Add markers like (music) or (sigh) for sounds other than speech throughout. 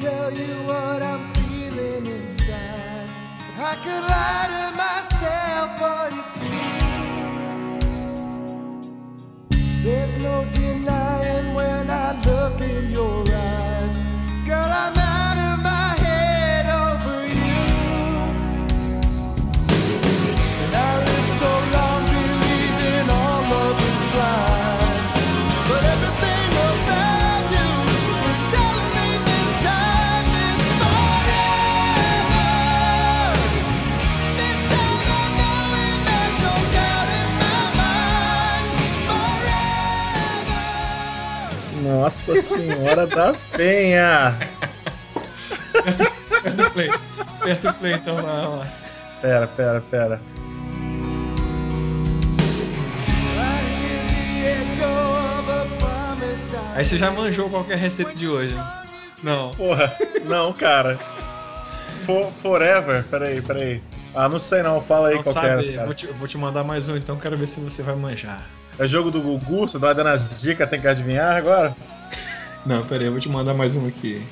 tell you what I'm feeling inside. I could lie to myself, Nossa senhora da penha! Aperta o play. Aperta o play então lá, lá. Pera, pera, pera. Aí você já manjou qualquer receita de hoje. hein? Não. Porra, não, cara. For, forever, peraí, peraí. Ah, não sei não, fala aí Não qual que sabe, é esse, vou cara. te, vou te mandar mais um então, quero ver se você vai manjar. É jogo do Gugu, você vai dando as dicas, tem que adivinhar agora? Não, pera aí, eu vou te mandar mais um aqui.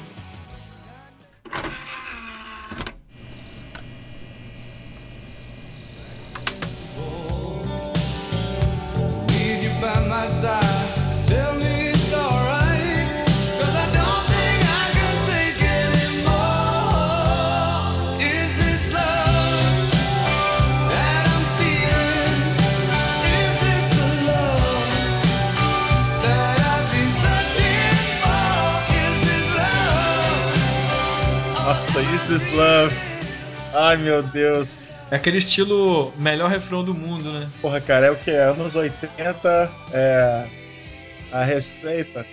Ai meu Deus. É aquele estilo melhor refrão do mundo, né? Porra, cara, é o que? Anos 80, é. A receita.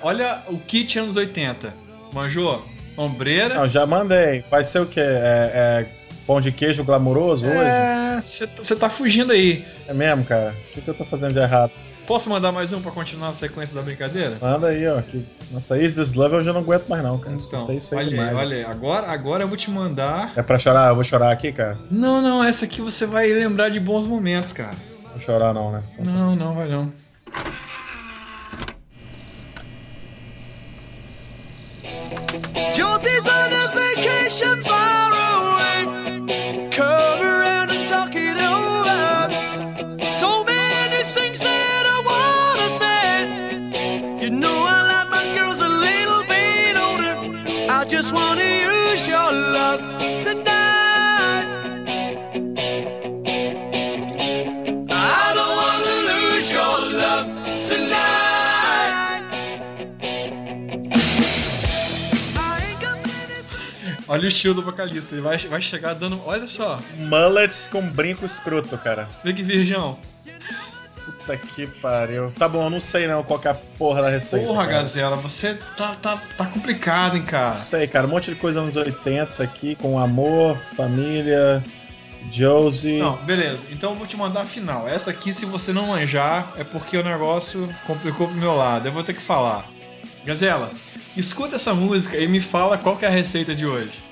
Olha o kit anos 80. Manjou? Ombreira. Não, já mandei. Vai ser o que? É, é pão de queijo glamouroso hoje? É, você tá fugindo aí. É mesmo, cara? O que, que eu tô fazendo de errado? Posso mandar mais um pra continuar a sequência da brincadeira? Manda aí, ó. Que... Nossa, Is This Love eu já não aguento mais, não, cara. Então, Escutei isso aí olha aí, demais. olha aí. Agora, agora eu vou te mandar. É pra chorar? Eu vou chorar aqui, cara? Não, não, essa aqui você vai lembrar de bons momentos, cara. Vou chorar, não, né? Não, não, vai não. Josie's on a vacation Olha o estilo do vocalista. Ele vai, vai chegar dando. Olha só. Mullets com brinco escroto, cara. Vê que virgão. Puta que pariu. Tá bom, eu não sei não qual que é a porra da receita. Porra, cara. Gazela, você tá, tá, tá complicado, hein, cara. Não sei, cara. Um monte de coisa anos 80 aqui, com amor, família, Josie. Não, beleza. Então eu vou te mandar a final. Essa aqui, se você não manjar, é porque o negócio complicou pro meu lado. Eu vou ter que falar. Gazela, escuta essa música e me fala qual que é a receita de hoje.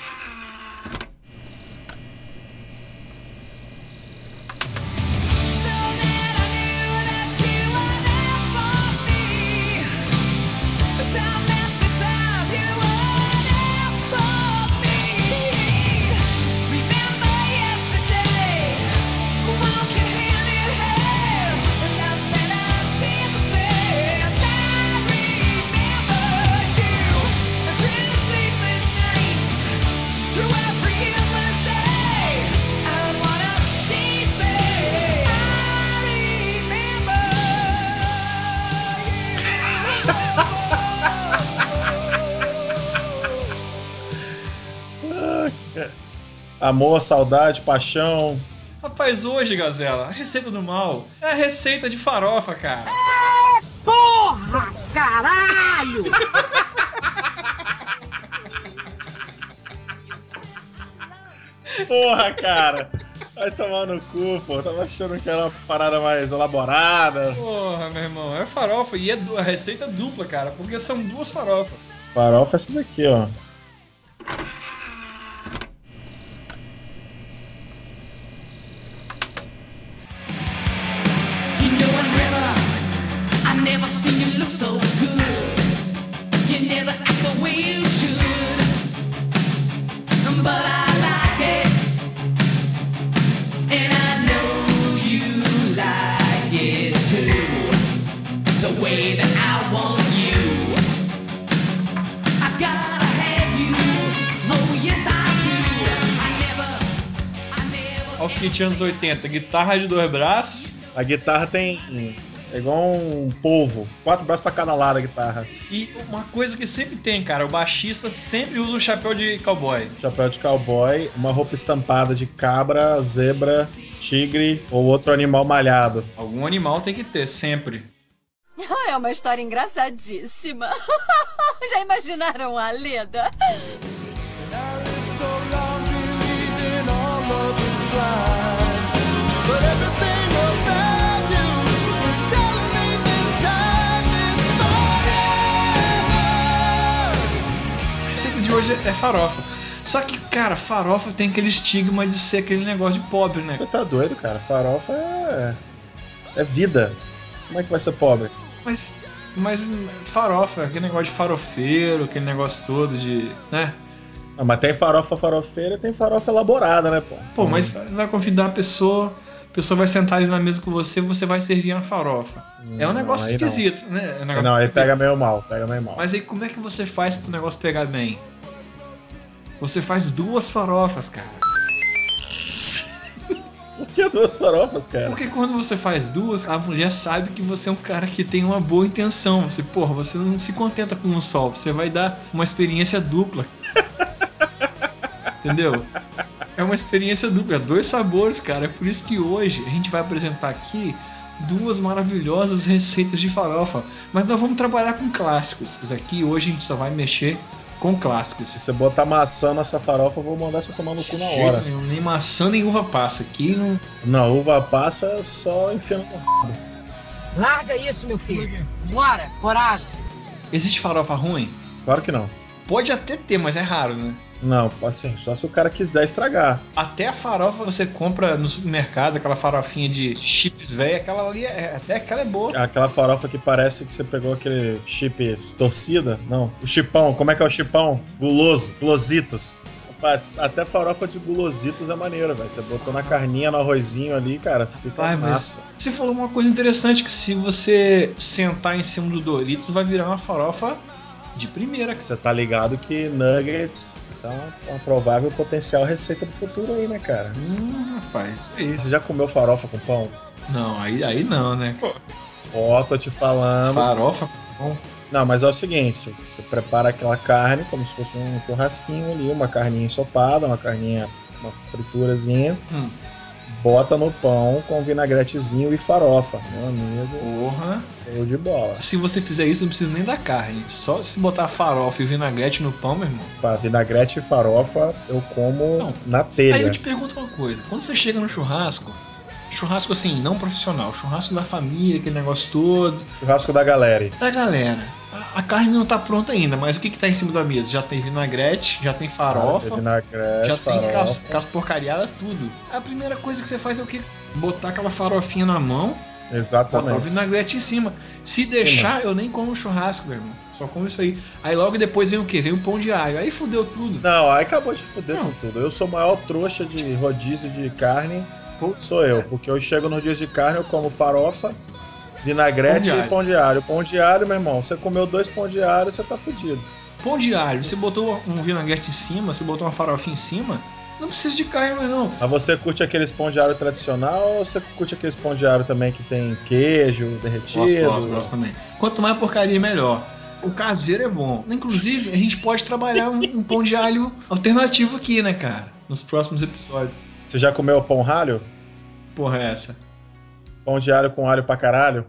Amor, saudade, paixão. Rapaz, hoje, Gazela, a receita do mal é a receita de farofa, cara. Porra, caralho! Porra, cara. Vai tomar no cu, pô. Tava achando que era uma parada mais elaborada. Porra, meu irmão, é farofa e é a receita dupla, cara, porque são duas farofas. Farofa é essa daqui, ó. 80, guitarra de dois braços. A guitarra tem. É igual um polvo. Quatro braços pra cada lado a guitarra. E uma coisa que sempre tem, cara, o baixista sempre usa um chapéu de cowboy. Chapéu de cowboy, uma roupa estampada de cabra, zebra, tigre ou outro animal malhado. Algum animal tem que ter, sempre. (laughs) É uma história engraçadíssima. (laughs) Já imaginaram a Leda? Hoje é farofa. Só que, cara, farofa tem aquele estigma de ser aquele negócio de pobre, né? Você tá doido, cara? Farofa é. É vida. Como é que vai ser pobre? Mas, mas farofa, aquele negócio de farofeiro, aquele negócio todo de. né? Ah, mas tem farofa farofeira tem farofa elaborada, né, pô? Pô, mas vai convidar a pessoa, a pessoa vai sentar ali na mesa com você você vai servir uma farofa. é um Não, negócio aí não. esquisito, né? É um negócio Não, aí esquisito. pega meio mal, pega meio mal. Mas aí como é que você faz pro negócio pegar bem? Você faz duas farofas, cara. Por que duas farofas, cara? Porque quando você faz duas, a mulher sabe que você é um cara que tem uma boa intenção. Você, porra, você não se contenta com um só, você vai dar uma experiência dupla. (laughs) Entendeu? É uma experiência dupla, é dois sabores, cara. É por isso que hoje a gente vai apresentar aqui duas maravilhosas receitas de farofa. Mas nós vamos trabalhar com clássicos. Aqui hoje a gente só vai mexer com clássicos. Se você botar maçã nessa farofa, eu vou mandar você tomar no cu na hora. nenhum, nem maçã nem uva passa. Aqui não. Não, uva passa é só enfiando no Larga isso, meu filho. Bora, coragem. Existe farofa ruim? Claro que não. Pode até ter, mas é raro, né? Não, assim, só se o cara quiser estragar. Até a farofa você compra no supermercado, aquela farofinha de chips velha, aquela ali é, até aquela é boa. Aquela farofa que parece que você pegou aquele chips torcida. Não, o chipão, como é que é o chipão? Guloso, gulositos. Rapaz, até farofa de gulositos é maneiro, velho. Você botou na carninha, no arrozinho ali, cara, fica Ai, mas massa. você falou uma coisa interessante que se você sentar em cima do Doritos vai virar uma farofa de primeira. Você tá ligado que nuggets são uma provável potencial receita do futuro aí, né, cara? Hum, rapaz, é isso. Você já comeu farofa com pão? Não, aí, aí não, né? Ó, tô te falando. Farofa bom. Não, mas é o seguinte, você, você prepara aquela carne como se fosse um churrasquinho ali, uma carninha ensopada, uma carninha, uma friturazinha, Hum. Bota no pão com vinagretezinho e farofa, meu amigo, Porra. show de bola. Se você fizer isso, não precisa nem da carne. Só se botar farofa e vinagrete no pão, meu irmão. Vinagrete e farofa eu como Não. na Aí telha. eu te pergunto uma coisa: quando você chega no churrasco, churrasco assim, não profissional, churrasco da família, aquele negócio todo, Churrasco da galera. da galera, a, a carne não tá pronta ainda, mas o que que tá em cima da mesa? Já tem vinagrete, já tem farofa, Vinagrete, já tem farofa. cas, cas porcariada, tudo. A primeira coisa que você faz é o que? Botar aquela farofinha na mão, botar o Exatamente. vinagrete em cima. Se deixar, eu nem como churrasco, meu irmão. Só como isso aí. Aí logo depois vem o que? Vem o pão de alho. Aí fudeu tudo. Não, aí acabou de fuder Não. com tudo. Eu sou o maior trouxa de rodízio de carne, sou eu. Porque eu chego nos dias de carne, eu como farofa, vinagrete Pão e pão de alho. Pão de alho, meu irmão, você comeu dois pão de alho, você tá fudido. Pão de alho, você botou um vinagrete em cima, você botou uma farofinha em cima, não precisa de carne mais não. Mas você curte aqueles pão de alho tradicional ou você curte aqueles pão de alho também que tem queijo derretido? Gosto, gosto, gosto também. Quanto mais porcaria, melhor. O caseiro é bom. Inclusive, a gente pode trabalhar um, um pão de alho alternativo aqui, né, cara? Nos próximos episódios. Você já comeu pão ralho? Porra, é essa? Pão de alho com alho pra caralho?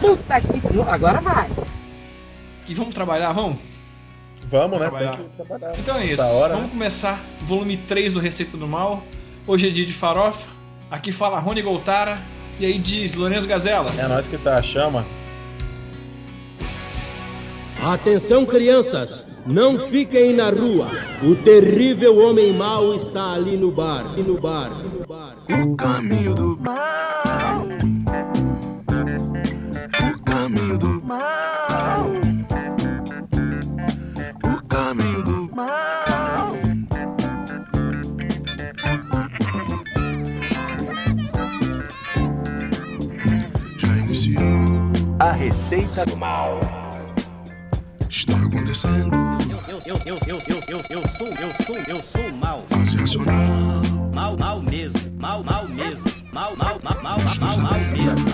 Puta que. Agora vai. E vamos trabalhar, vamos? Vamos, né? Trabalhar. Tem que trabalhar. Então é isso. Hora, vamos né? começar o volume 3 do Receita do Mal. Hoje é dia de farofa. Aqui fala Rony Goltara. E aí diz Lourenço Gazela. É nós que tá a chama. Atenção, crianças! Não fiquem na rua. O terrível homem mau está ali no bar. No bar. ali No bar. O caminho do mal. O caminho do mal. O caminho do mal. Já iniciou. A Receita do Mal. Está acontecendo. Eu, eu, eu, eu, eu, eu, eu sou, eu sou, eu sou mal. Fase racional. Mal, mal mesmo. Mal, mal mesmo. Mal, mal, mal, mal, mal, mal mesmo.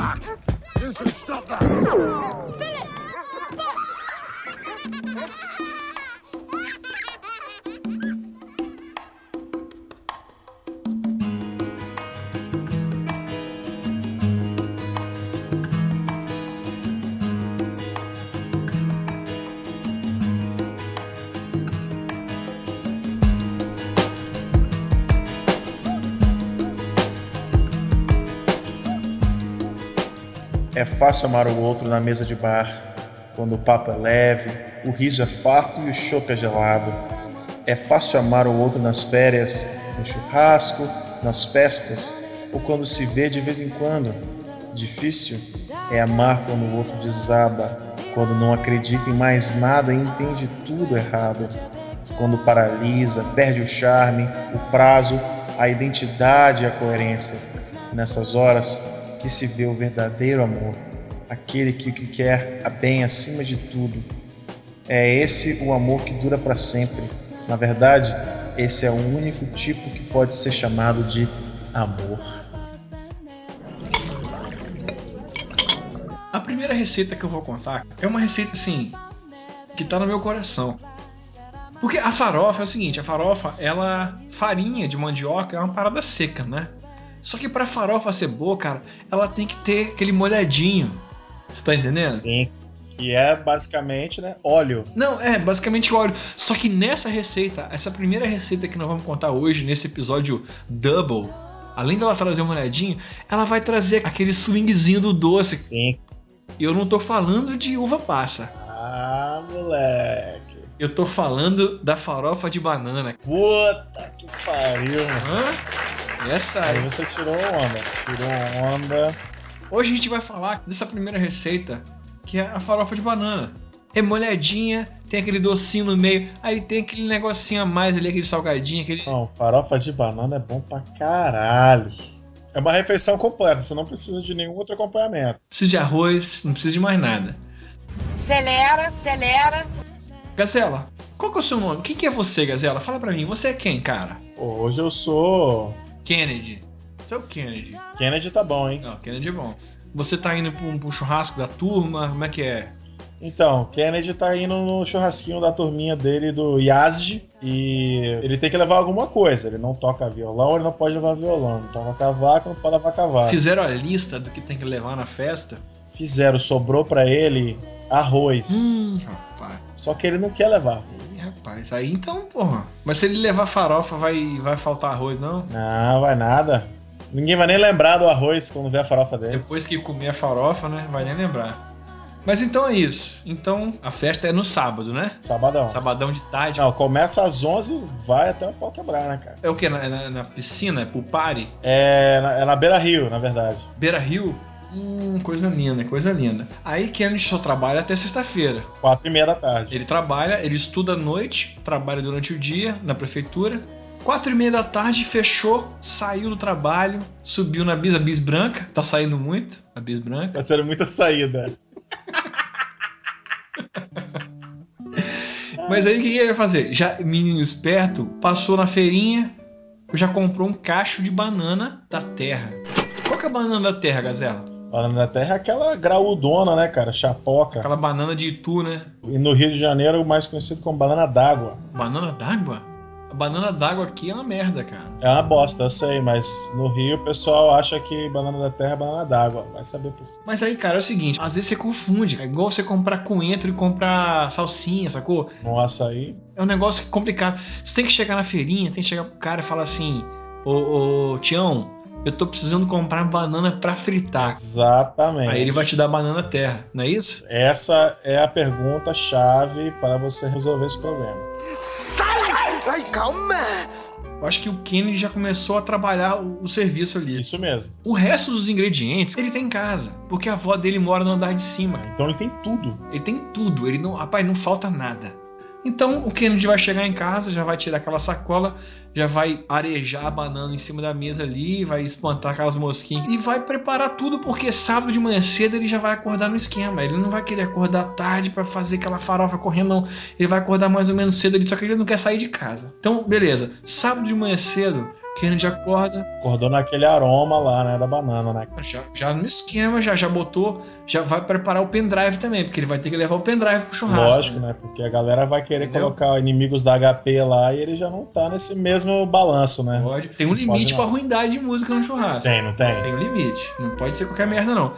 É fácil amar o outro na mesa de bar, quando o papo é leve, o riso é farto e o chopp é gelado. É fácil amar o outro nas férias, no churrasco, nas festas, ou quando se vê de vez em quando. Difícil é amar quando o outro desaba, quando não acredita em mais nada e entende tudo errado. Quando paralisa, perde o charme, o prazo, a identidade e a coerência. Nessas horas que se vê o verdadeiro amor, aquele que que quer a bem acima de tudo. É esse o amor que dura para sempre. Na verdade, esse é o único tipo que pode ser chamado de amor. A primeira receita que eu vou contar é uma receita assim que tá no meu coração. Porque a farofa é o seguinte, a farofa, ela farinha de mandioca é uma parada seca, né? Só que pra farofa ser boa, cara, ela tem que ter aquele molhadinho. Você tá entendendo? Sim. Que é basicamente, né, óleo. Não, é basicamente óleo. Só que nessa receita, essa primeira receita que nós vamos contar hoje, nesse episódio double, além dela trazer um molhadinho, ela vai trazer aquele swingzinho do doce. Sim. E eu não tô falando de uva passa. Ah, moleque. Eu tô falando da farofa de banana. Puta que pariu, mano. Hã? Essa Aí aí. você tirou onda. Tirou onda. Hoje a gente vai falar dessa primeira receita, que é a farofa de banana. É molhadinha, tem aquele docinho no meio, aí tem aquele negocinho a mais ali, aquele salgadinho, aquele. Não, farofa de banana é bom pra caralho. É uma refeição completa, você não precisa de nenhum outro acompanhamento. Não precisa de arroz, não precisa de mais nada. Acelera, acelera. Gazela, qual que é o seu nome? Quem que é você, Gazela? Fala pra mim, você é quem, cara? Hoje eu sou. Kennedy. Você é o Kennedy. Kennedy tá bom, hein? Não, Kennedy é bom. Você tá indo pra um churrasco da turma? Como é que é? Então, Kennedy tá indo no churrasquinho da turminha dele do Yazd e ele tem que levar alguma coisa. Ele não toca violão, ele não pode levar violão. Não toca cavaco, não pode levar cavaco. Fizeram a lista do que tem que levar na festa? Fizeram, sobrou pra ele arroz. Hum, rapaz. Só que ele não quer levar Ih, arroz. Rapaz, aí então, porra. Mas se ele levar farofa, vai, vai faltar arroz, não? Não, vai nada. Ninguém vai nem lembrar do arroz quando ver a farofa dele. Depois que comer a farofa, né? Vai nem lembrar. Mas então é isso. Então a festa é no sábado, né? Sabadão. Sabadão de tarde. Não, começa às 11 vai até o pau quebrar, né, cara? É o que? Na, na, na piscina? É pro party? É na, é na Beira Rio, na verdade. Beira Rio? Hum, coisa linda, coisa linda. Aí Kennedy só trabalha até sexta-feira. Quatro e meia da tarde. Ele trabalha, ele estuda à noite, trabalha durante o dia na prefeitura. Quatro e meia da tarde, fechou, saiu do trabalho, subiu na bis, a bis branca, tá saindo muito, a bis branca. Tá tendo muita saída. (laughs) Mas aí o que ele vai fazer? Já, menino esperto, passou na feirinha, já comprou um cacho de banana da terra. Qual que é a banana da terra, Gazela? Banana da terra é aquela graudona, né, cara? Chapoca. Aquela banana de Itu, né? E no Rio de Janeiro, o mais conhecido como banana d'água. Banana d'água? A banana d'água aqui é uma merda, cara. É uma bosta, eu sei, mas no Rio o pessoal acha que banana da terra é banana d'água. Vai saber por quê. Mas aí, cara, é o seguinte, às vezes você confunde. É igual você comprar coentro e comprar salsinha, sacou? No açaí. É um negócio complicado. Você tem que chegar na feirinha, tem que chegar pro cara e falar assim: Ô, ô Tião, eu tô precisando comprar banana pra fritar. Exatamente. Aí ele vai te dar banana terra, não é isso? Essa é a pergunta chave para você resolver esse problema. Eu acho que o Kennedy já começou a trabalhar o, o serviço ali. Isso mesmo. O resto dos ingredientes ele tem em casa, porque a avó dele mora no andar de cima. Então ele tem tudo. Ele tem tudo, ele não, rapaz, não falta nada. Então o Kennedy vai chegar em casa, já vai tirar aquela sacola, já vai arejar a banana em cima da mesa ali, vai espantar aquelas mosquinhas e vai preparar tudo porque sábado de manhã cedo ele já vai acordar no esquema. Ele não vai querer acordar tarde para fazer aquela farofa correndo, não. Ele vai acordar mais ou menos cedo ali, só que ele não quer sair de casa. Então, beleza. Sábado de manhã cedo, Kennedy acorda, Acordou naquele aroma lá, né? Da banana, né? já, já no esquema, já, já botou, já vai preparar o pendrive também, porque ele vai ter que levar o pendrive pro churrasco. Lógico, né? Porque a galera vai querer Entendeu? colocar inimigos da HP lá e ele já não tá nesse mesmo balanço, né? Pode. Tem um limite não. pra ruindade de música no churrasco. Tem, não tem? Tem um limite. Não pode ser qualquer merda, não.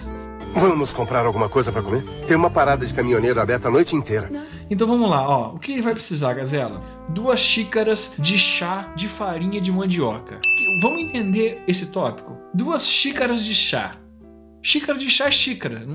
Vamos comprar alguma coisa pra comer? Tem uma parada de caminhoneiro aberta a noite inteira. Então vamos lá, ó. O que ele vai precisar, Gazela? Duas xícaras de chá de farinha de mandioca. Vamos entender esse tópico? Duas xícaras de chá. Xícara de chá é xícara.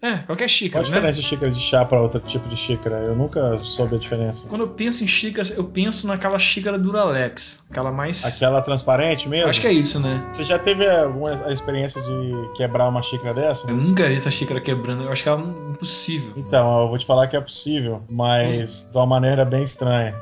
É, qualquer Qual xícara, a né? diferença de xícara de chá pra outro tipo de xícara? Eu nunca soube a diferença. Quando eu penso em xícaras, eu penso naquela xícara Duralex. Aquela mais. Aquela transparente mesmo? Acho que é isso, né? Você já teve alguma experiência de quebrar uma xícara dessa? Eu nunca vi essa xícara quebrando. Eu acho que ela é impossível. Então, eu vou te falar que é possível, mas de uma maneira bem estranha.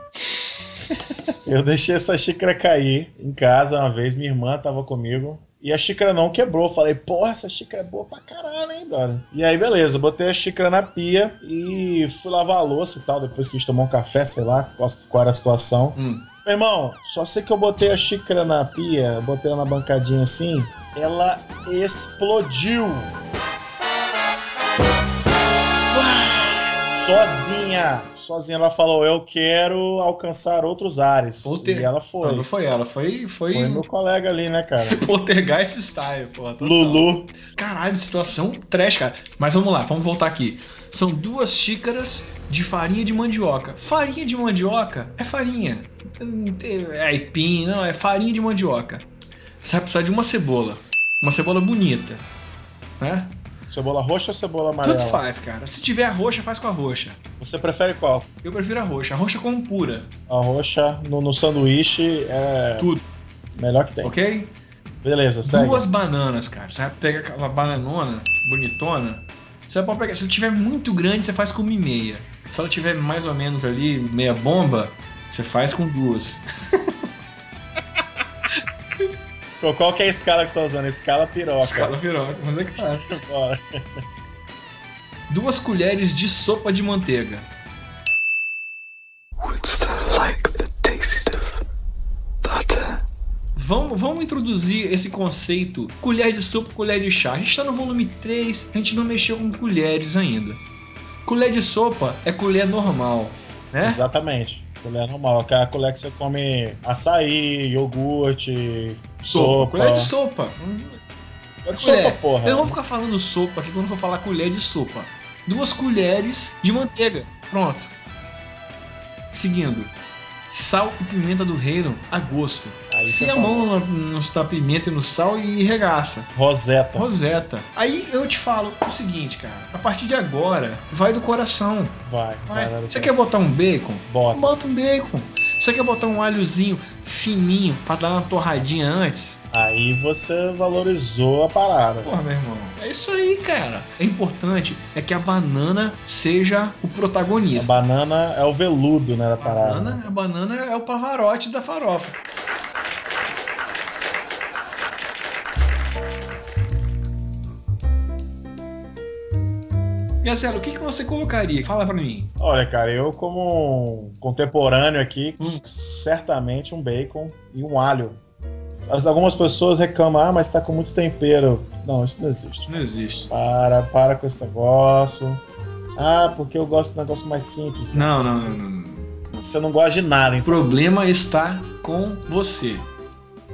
(laughs) eu deixei essa xícara cair em casa uma vez, minha irmã tava comigo. E a xícara não quebrou. Falei, porra, essa xícara é boa pra caralho, hein, brother? E aí, beleza, botei a xícara na pia e fui lavar a louça e tal. Depois que a gente tomou um café, sei lá qual qual era a situação. Hum. Meu irmão, só sei que eu botei a xícara na pia, botei ela na bancadinha assim, ela explodiu. Sozinha, sozinha ela falou: Eu quero alcançar outros ares. Polter- E ela Não, foi. não foi ela, foi. Foi, Foi meu colega ali, né, cara? (laughs) Poltergeist Style, pô. total. Lulu. Caralho, situação trash, cara. Mas vamos lá, vamos voltar aqui. São duas xícaras de farinha de mandioca. Farinha de mandioca é farinha. Não É aipim, não, é farinha de mandioca. Você vai precisar de uma cebola. Uma cebola bonita. Né? Cebola roxa ou cebola amarela? Tanto faz, cara. Se tiver a roxa, faz com a roxa. Você prefere qual? Eu prefiro a roxa. A roxa como pura, A roxa no, no sanduíche é. Tudo. Melhor que tem. ok? Beleza, segue. Duas bananas, cara. Você vai pegar aquela bananona, bonitona. Você pode pegar. Se ela tiver muito grande, você faz com uma e meia. Se ela tiver mais ou menos ali, meia bomba, você faz com duas. (laughs) Qual- Qual que é a escala que você tá usando? Escala piroca. Escala piroca, mas é que tá. (laughs) Bora. Duas colheres de sopa de manteiga. What's the like the taste of butter? Vamos, vamos introduzir esse conceito colher de sopa, colher de chá. A gente está no volume 3, a gente não mexeu com colheres ainda. Colher de sopa é colher normal, né? Exatamente. Colher normal. Aquela colher que você come açaí, iogurte, Sopa. sopa. Colher de sopa. Hum, Colher de colher. sopa, porra. Eu não vou ficar falando sopa aqui quando for falar colher de sopa. Duas colheres de manteiga. Pronto. Seguindo. Sal e pimenta do reino a gosto. Aí você Enfia a fala. mão no, no pimenta e no sal e regaça. Roseta. Roseta. Aí eu te falo o seguinte, cara. A partir de agora, vai do coração. Vai. Vai. vai, Você quer botar um bacon? Bota. Bota um bacon. Você quer botar um alhozinho fininho pra dar uma torradinha antes? Aí você valorizou a parada. Porra, meu irmão. É isso aí, cara. É importante é que a banana seja o A protagonista. banana é o veludo, né, da A parada. banana, a banana é o pavarote da farofa. Gacelo, o que, que você colocaria? Fala pra mim. Olha, cara, eu como um contemporâneo aqui, Hum. certamente um bacon e um alho. As, algumas pessoas reclamam, ah, mas tá com muito tempero. Não, isso não existe. Não existe. Para, para com esse negócio. Ah, porque eu gosto de um negócio mais simples. Não, não, não, não. não. Você não gosta de nada, O então. problema está com você.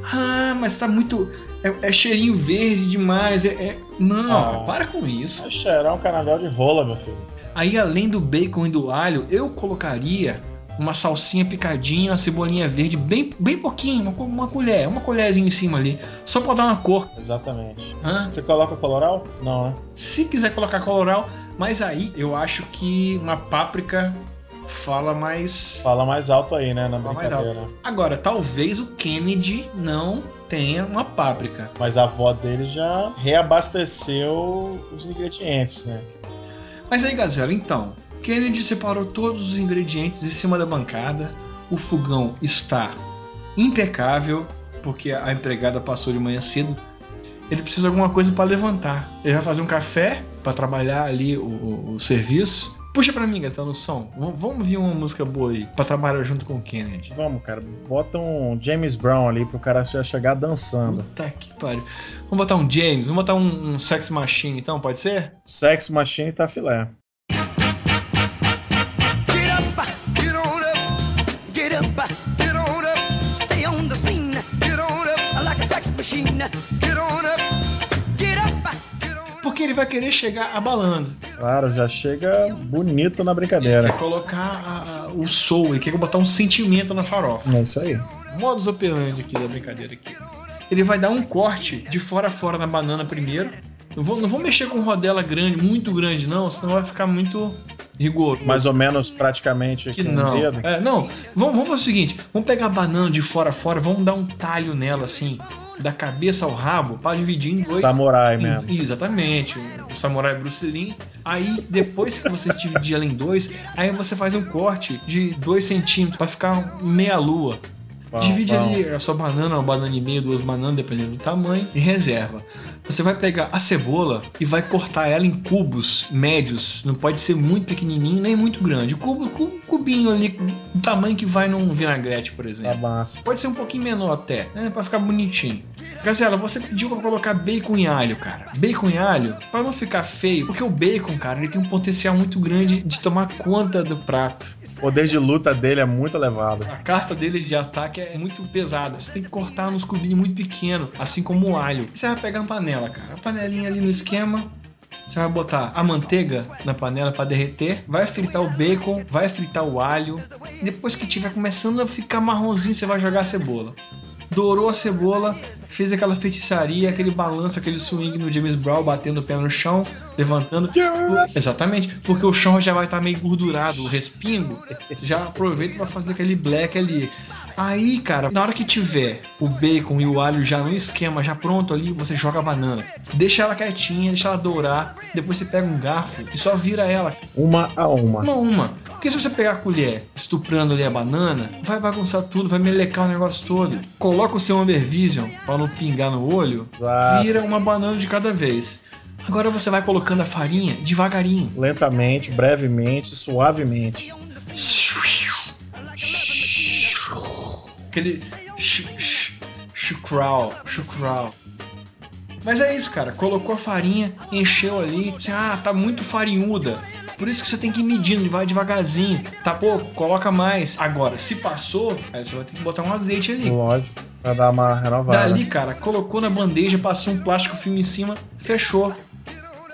Ah, mas tá muito. É, é cheirinho verde demais. É, é- Não, Ah. para com isso. Vai cheirar um canavial de rola, meu filho. Aí, além do bacon e do alho, eu colocaria uma salsinha picadinha, uma cebolinha verde, bem, bem pouquinho, uma, uma colher, uma colherzinha em cima ali, só pra dar uma cor. Exatamente. Hã? Você coloca coloral? Não, né? Se quiser colocar coloral, mas aí eu acho que uma páprica fala mais. Fala mais alto aí, né, na Fala brincadeira. Agora, talvez o Kennedy não tenha uma páprica. Mas a avó dele já reabasteceu os ingredientes, né? Mas aí, Gazela, então, Kennedy separou todos os ingredientes em cima da bancada. O fogão está impecável, porque a empregada passou de manhã cedo. Ele precisa de alguma coisa para levantar. Ele vai fazer um café para trabalhar ali o, o- o serviço. Puxa pra mim, Gastão, no som. Vamos- Vamos ouvir uma música boa aí, pra trabalhar junto com o Kennedy. Vamos, cara. Bota um James Brown ali pro cara já chegar dançando. Puta que pariu. Vamos botar um James, vamos botar um, um Sex Machine então, pode ser? Sex Machine tá filé. Get up, get on up, get up, get on up, stay on the scene, get on up, like a sex machine, get on up, ele vai querer chegar abalando. Claro, já chega bonito na brincadeira. Quer colocar a- a- o soul, ele quer botar um sentimento na farofa. É isso aí. Modus operandi aqui da brincadeira aqui. Ele vai dar um corte de fora a fora na banana primeiro. Não vou, não vou mexer com rodela grande, muito grande não, senão vai ficar muito rigoroso. Mais ou menos praticamente que não. dedo. É, não, vamos, vamos fazer o seguinte: vamos pegar a banana de fora a fora, vamos dar um talho nela assim, da cabeça ao rabo, para dividir em dois. Samurai em- mesmo. Exatamente, o samurai Bruce Lee. Aí, depois que você dividir ela em dois, aí você faz um corte de 2 centímetros para ficar meia lua. Divide ali a sua banana, uma banana e meia, duas bananas, dependendo do tamanho, e reserva. Você vai pegar a cebola e vai cortar ela em cubos médios. Não pode ser muito pequenininho nem muito grande. Cubo, cu- cubinho ali, do tamanho que vai num vinagrete, por exemplo. massa. Pode ser um pouquinho menor até, né? Pra ficar bonitinho. Gazela, você pediu pra colocar bacon e alho, cara. Bacon e alho, pra não ficar feio, porque o bacon, cara, ele tem um potencial muito grande de tomar conta do prato. Poder de luta dele é muito elevado. A carta dele de ataque é muito pesada. Você tem que cortar nos cubinhos muito pequenos, assim como o alho. Você vai pegar uma panela, cara. A panelinha ali no esquema. Você vai botar a manteiga na panela para derreter, vai fritar o bacon, vai fritar o alho. Depois que tiver começando a ficar marronzinho, você vai jogar a cebola. Dourou a cebola, fez aquela feitiçaria, aquele balanço, aquele swing no James Brown, batendo o pé no chão, levantando. Exatamente, porque o chão já vai estar meio gordurado, o respingo. Já aproveita para fazer aquele black ali. Aí, cara, na hora que tiver o bacon e o alho já no esquema, já pronto ali, você joga a banana. Deixa ela quietinha, deixa ela dourar. Depois você pega um garfo e só vira ela Uma a uma. uma a uma. Porque se você pegar a colher estuprando ali a banana, vai bagunçar tudo, vai melecar o negócio todo. Coloca o seu Amber Vision pra não pingar no olho, Exato. vira uma banana de cada vez. Agora você vai colocando a farinha devagarinho. Lentamente, brevemente, suavemente. Aquele ch- ch- chucral, chucral. Mas é isso, cara. Colocou a farinha, encheu ali. Você, ah, tá muito farinhuda. Por isso que você tem que ir medindo, vai devagarzinho. Tá pouco, coloca mais. Agora, se passou, aí você vai ter que botar um azeite ali. Lógico. Pra dar uma renovada. Dali, cara, colocou na bandeja, passou um plástico filme em cima, fechou.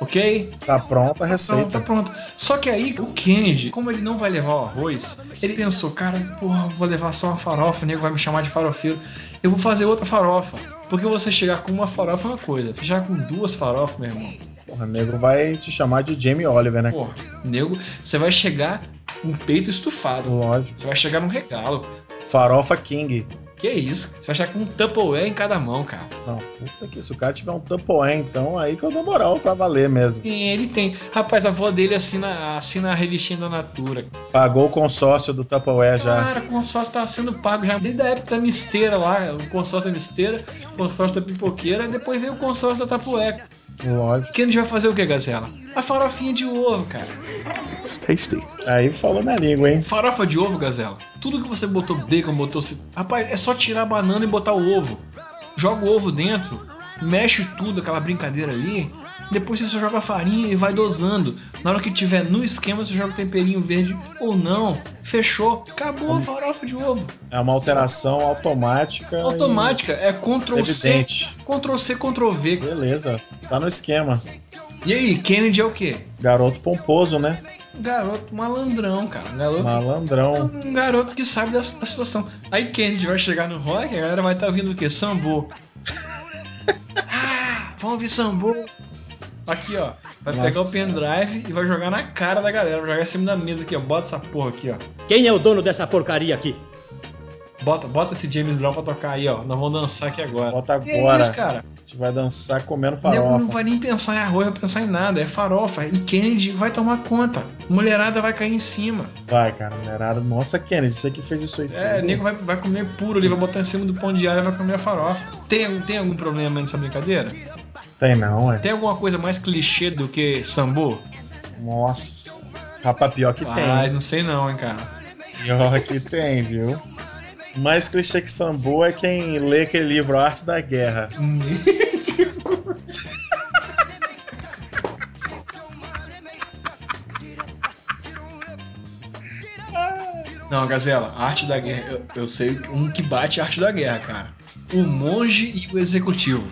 Ok? Tá pronta a Pronto, receita. tá pronto. Só que aí, o Kennedy, como ele não vai levar o arroz, ele pensou, cara, porra, vou levar só uma farofa, o nego vai me chamar de farofeiro. Eu vou fazer outra farofa. Porque você chegar com uma farofa é uma coisa, você chegar com duas farofas, meu irmão. Porra, o negro vai te chamar de Jamie Oliver, né? Porra, nego, você vai chegar com o peito estufado. Lógico. Você vai chegar num regalo. Farofa King. Que isso? Você vai chegar com um Tupperware em cada mão, cara. Não, puta que se o cara tiver um Tupperware, então aí que eu dou moral pra valer mesmo. Sim, ele tem. Rapaz, a avó dele assina, assina a revistinha da Natura. Pagou o consórcio do Tupperware já. Cara, o consórcio tá sendo pago já desde a época da misteira lá, o consórcio da misteira, o consórcio da pipoqueira, e depois veio o consórcio da tapueca. Lógico. Que a gente vai fazer o que, Gazela? A farofinha de ovo, cara. Tasty. Aí falou minha língua, hein? Farofa de ovo, Gazela. Tudo que você botou bacon, botou. Rapaz, é só tirar a banana e botar o ovo. Joga o ovo dentro, mexe tudo, aquela brincadeira ali. Depois você só joga a farinha e vai dosando. Na hora que tiver no esquema, você joga o temperinho verde ou não. Fechou. Acabou a farofa de ovo. É uma alteração automática. Automática, é Ctrl C, Evidente. Ctrl C, Ctrl e- V. Beleza. Tá no esquema. E aí, Kennedy é o quê? Garoto pomposo, né? Garoto malandrão, cara. Garoto, Malandrão. um garoto que sabe da, da situação. Aí Kennedy vai chegar no rock, a galera vai estar ouvindo o quê? Sambo. (laughs) ah, vamos ouvir sambo. Aqui, ó. Vai Nossa pegar o pendrive e vai jogar na cara da galera. Vai jogar em cima da mesa aqui, ó. Bota essa porra aqui, ó. Quem é o dono dessa porcaria aqui? Bota, bota esse James Brown pra tocar aí, ó. Nós vamos dançar aqui agora. Bota agora. é isso, cara? A gente vai dançar comendo nego não farofa. vai nem pensar em arroz, vai pensar em nada. É farofa. E Kennedy vai tomar conta. Mulherada vai cair em cima. Vai, cara, mulherada. Nossa, Kennedy, você que fez isso aí. É, tudo. nego vai, vai comer puro ali, vai botar em cima do pão de alho e vai comer a farofa. Tem, tem algum problema nessa brincadeira? Tem não, é. Tem alguma coisa mais clichê do que sambo? Nossa. Rapaz, pior que Ah, tem. não sei não, hein, cara. Pior que tem, viu? Mais clichê que Sambo é quem lê aquele livro A Arte da Guerra. (laughs) Não, Gazela, a arte da guerra, eu, eu sei um que bate a arte da guerra, cara. O monge e o executivo.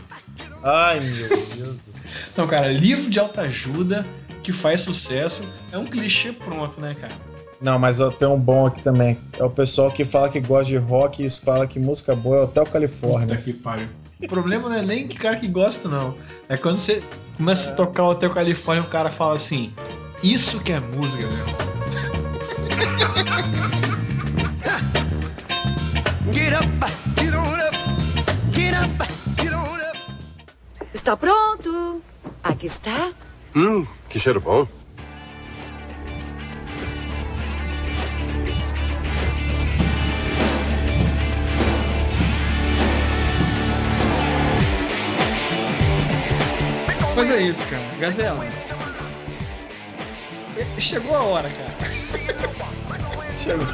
Ai, meu Deus do céu. Então, cara, livro de autoajuda que faz sucesso é um clichê pronto, né, cara? Não, mas tem um bom aqui também. É o pessoal que fala que gosta de rock e fala que música boa é Hotel Puta Califórnia. que pariu. O problema não é nem que cara que gosta, não. É quando você começa a tocar o Hotel Califórnia o cara fala assim: Isso que é música, meu. (laughs) Get up, get on up, get up, get on up. Está pronto. Aqui está. Hum, que cheiro bom. Mas é isso, cara. Gazela. É, Chegou a hora, cara. (laughs) Chegou.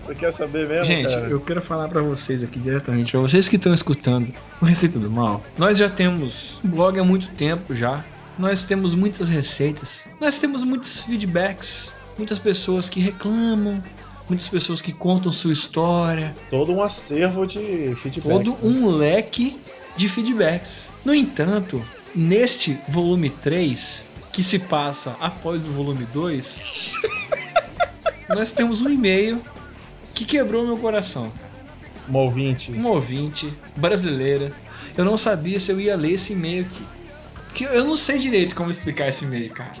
Você quer saber mesmo, Gente, cara? eu quero falar pra vocês aqui diretamente, pra vocês que estão escutando o Receita do Mal. Nós já temos um blog há muito tempo já. Nós temos muitas receitas. Nós temos muitos feedbacks. Muitas pessoas que reclamam. Muitas pessoas que contam sua história. Todo um acervo de feedback. Todo um leque de feedbacks. No entanto, neste volume 3, que se passa após o volume 2, (laughs) nós temos um e-mail que quebrou meu coração. Um ouvinte. Um ouvinte brasileira. Eu não sabia se eu ia ler esse e-mail aqui. Que eu não sei direito como explicar esse e-mail, cara.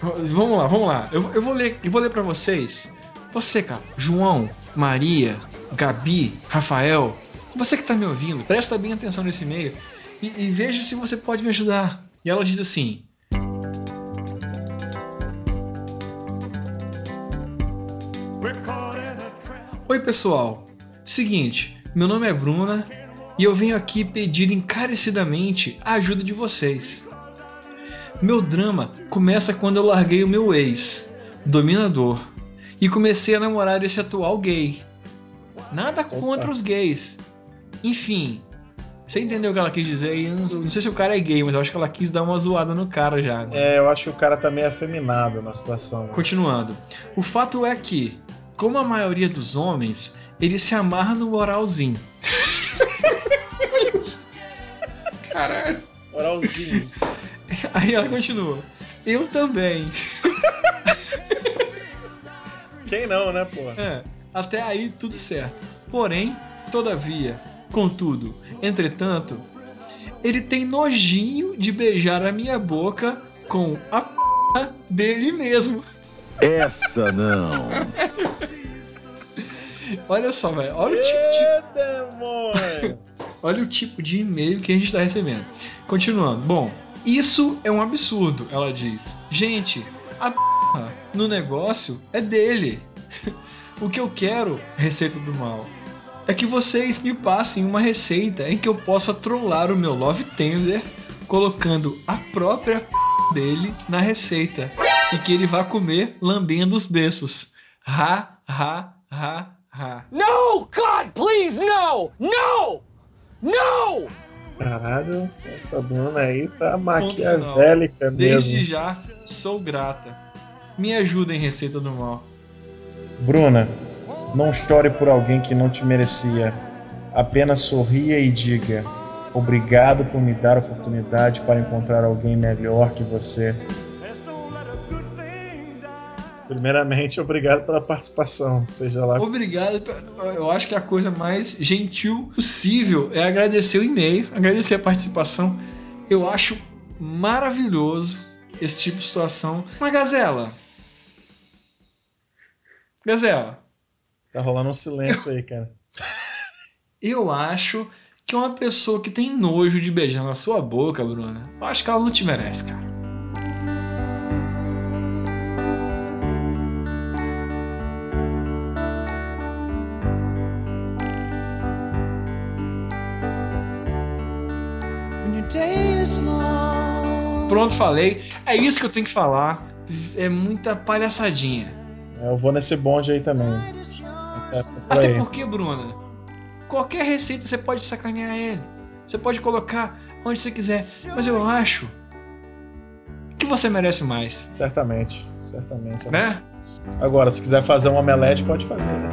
Vamos lá, vamos lá. Eu, eu vou ler, eu vou ler para vocês. Você, cara, João, Maria, Gabi, Rafael, você que tá me ouvindo, presta bem atenção nesse e-mail e, e veja se você pode me ajudar. E ela diz assim: Oi, pessoal. Seguinte, meu nome é Bruna e eu venho aqui pedir encarecidamente a ajuda de vocês. Meu drama começa quando eu larguei o meu ex, dominador, e comecei a namorar esse atual gay. Nada contra os gays. Enfim, você entendeu o que ela quis dizer? Eu não, não sei se o cara é gay, mas eu acho que ela quis dar uma zoada no cara já. né? É, eu acho que o cara tá meio afeminado na situação. né? Continuando. O fato é que, como a maioria dos homens, ele se amarra no moralzinho. Caralho. Oralzinho. (laughs) Aí ela continua. Eu também. Quem não, né, pô? É, até aí tudo certo. Porém, todavia, contudo, entretanto, ele tem nojinho de beijar a minha boca com a p dele mesmo. Essa não. Olha só, velho. Olha o tipo de. (laughs) Olha o tipo de e-mail que a gente está recebendo. Continuando. Bom, isso é um absurdo, ela diz. Gente, a p (laughs) no negócio é dele. (laughs) O que eu quero, receita do mal, é que vocês me passem uma receita em que eu possa trollar o meu Love Tender colocando a própria p dele na receita e que ele vá comer lambendo os beços. Ha, ha, ha, ha. No! God, please, no! No! No! Caralho, essa Bruna aí tá maquiavélica final. Desde mesmo. já, sou grata. Me ajudem, Receita do Mal. Bruna, não chore por alguém que não te merecia. Apenas sorria e diga: Obrigado por me dar a oportunidade para encontrar alguém melhor que você. Primeiramente, obrigado pela participação, seja lá. Obrigado. Eu acho que a coisa mais gentil possível é agradecer o e-mail, agradecer a participação. Eu acho maravilhoso esse tipo de situação. Mas, Gazela, Gazela, Tá rolando um silêncio aí, cara. eu acho que uma pessoa que tem nojo de beijar na sua boca, Bruna, eu acho que ela não te merece, cara. Pronto, falei. É isso que eu tenho que falar. É muita palhaçadinha. É, Eu vou nesse bonde aí também. É, por Até aí. porque, Bruna, qualquer receita você pode sacanear ele. Você pode colocar onde você quiser. Mas eu acho que você merece mais. Certamente, certamente. Né? Agora, se quiser fazer um omelete, pode fazer, né?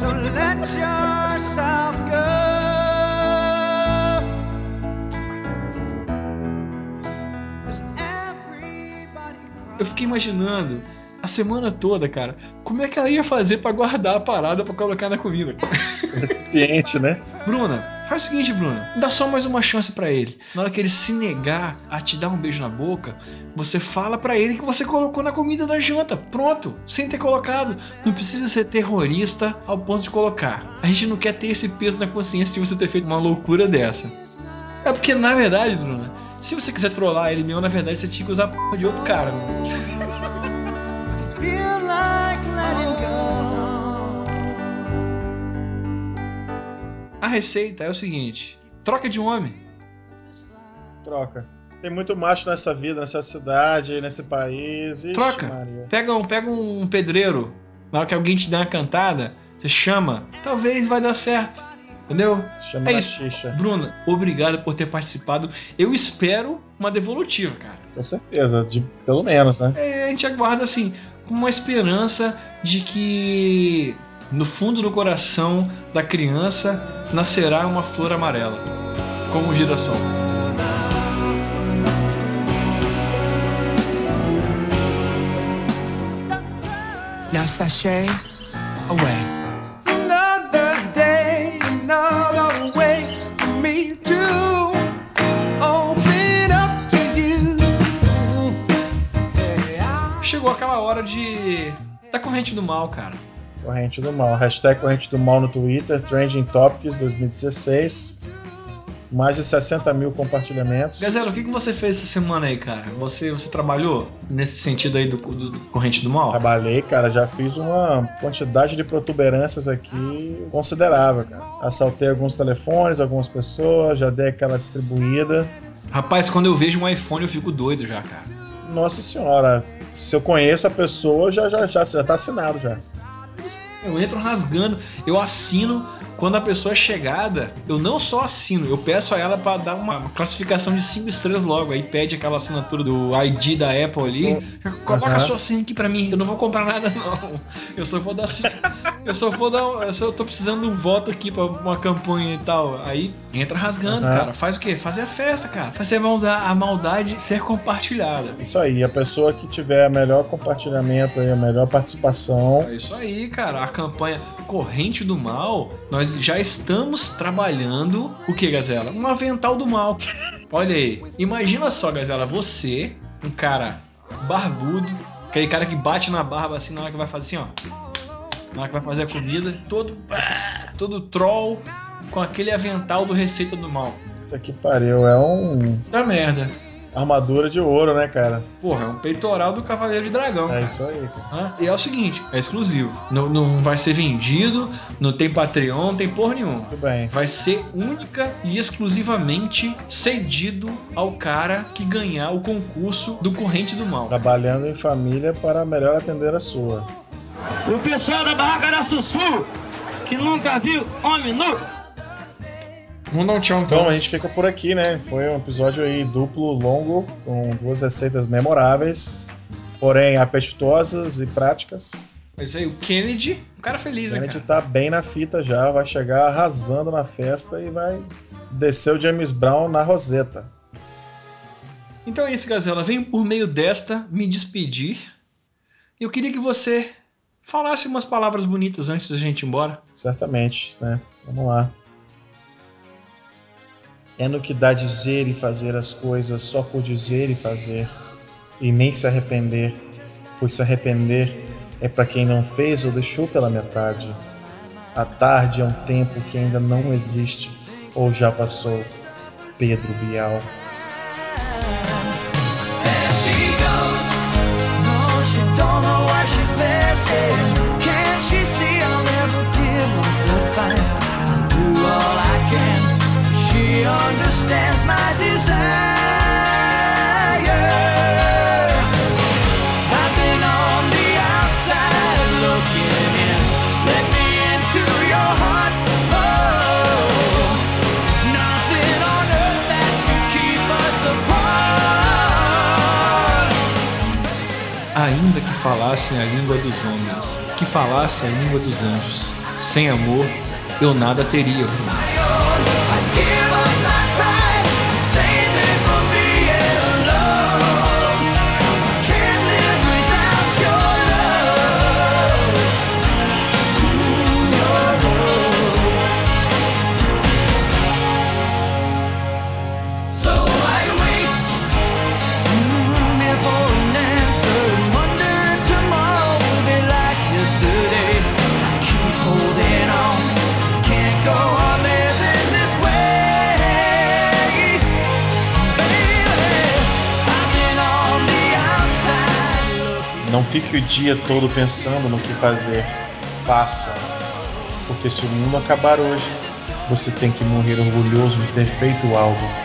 Don't let yourself go. Eu fiquei imaginando a semana toda, cara, como é que ela ia fazer pra guardar a parada pra colocar na comida. Recipiente, né? Bruna, faz o seguinte, Bruna, dá só mais uma chance pra ele. Na hora que ele se negar a te dar um beijo na boca, você fala pra ele que você colocou na comida da janta. Pronto, sem ter colocado. Não precisa ser terrorista ao ponto de colocar. A gente não quer ter esse peso na consciência de você ter feito uma loucura dessa. É porque, na verdade, Bruna, se você quiser trollar ele mesmo, na verdade você tinha que usar a porra de outro cara. Bruna. Feel like letting go. A receita é o seguinte: troca de homem. Troca. Tem muito macho nessa vida, nessa cidade, nesse país. Ixi, Troca. Maria. Pega um, pega um pedreiro. Na hora que alguém te dá uma cantada, você chama. Talvez vai dar certo. Entendeu? Chama é isso. xixa. Bruna, obrigado por ter participado. Eu espero uma devolutiva, cara. Com certeza, de, pelo menos, né? É, a gente aguarda assim, com uma esperança de que no fundo do coração da criança nascerá uma flor amarela, como o girassol. Now away. Chegou aquela hora de da corrente do mal, cara. Corrente do Mal. Hashtag Corrente do Mal no Twitter, Trending Topics 2016. Mais de 60 mil compartilhamentos. Gazela, o que, que você fez essa semana aí, cara? Você, você trabalhou nesse sentido aí do, do- do corrente do mal? Trabalhei, cara, já fiz uma quantidade de protuberâncias aqui considerável, cara. Assaltei alguns telefones, algumas pessoas, já dei aquela distribuída. Rapaz, quando eu vejo um iPhone eu fico doido já, cara. Nossa senhora, se eu conheço a pessoa, já, já, já, já tá assinado já. Eu entro rasgando, eu assino. Quando a pessoa é chegada, eu não só assino, eu peço a ela pra dar uma classificação de 5 estrelas logo. Aí pede aquela assinatura do ID da Apple ali. Coloca a Aham. sua senha aqui pra mim. Eu não vou comprar nada, não. Eu só vou dar. Eu só vou dar. Eu só tô precisando de um voto aqui pra uma campanha e tal. Aí entra rasgando, Aham. cara. Faz o quê? Fazer a festa, cara. Fazer a maldade, a maldade ser compartilhada. Isso aí, a pessoa que tiver melhor compartilhamento e a melhor participação. É isso aí, cara. A campanha Corrente do Mal, nós já estamos trabalhando o que, Gazela? Um avental do mal. Olha aí. Imagina só, Gazela, você, um cara barbudo, aquele cara que bate na barba assim na hora que vai fazer assim, ó. Na hora que vai fazer a comida, todo, todo troll com aquele avental do Receita do Mal. Puta que pariu, é um. Da merda. Armadura de ouro, né, cara? Porra, é um peitoral do Cavaleiro de Dragão. É cara. isso aí. Hã? E é o seguinte, é exclusivo. Não, não vai ser vendido, não tem Patreon, não tem porra nenhuma. Tudo bem. Vai ser única e exclusivamente cedido ao cara que ganhar o concurso do Corrente do Mal. Trabalhando em família para melhor atender a sua. O pessoal da Barraca da Sussu, que nunca viu homem nu. Um tchau então. Então a gente fica por aqui, né? Foi um episódio aí duplo, longo, com duas receitas memoráveis, porém apetitosas e práticas. Mas aí, o Kennedy, um cara feliz, A né, gente cara? tá bem na fita já, vai chegar arrasando na festa e vai descer o James Brown na roseta. Então é isso, Gazela. Venho por meio desta me despedir. Eu queria que você falasse umas palavras bonitas antes da gente ir embora. Certamente, né? Vamos lá. É no que dá dizer e fazer as coisas só por dizer e fazer, e nem se arrepender, pois se arrepender é para quem não fez ou deixou pela metade. A tarde é um tempo que ainda não existe ou já passou. Pedro Bial. My desire. I've been on the outside looking in. Let me into your heart. Oh, there's nothing on earth that should keep us apart. Ainda que falassem a língua dos homens, que falasse a língua dos anjos, sem amor eu nada teria, fique o dia todo pensando no que fazer. Faça. Porque se o mundo acabar hoje, você tem que morrer orgulhoso de ter feito algo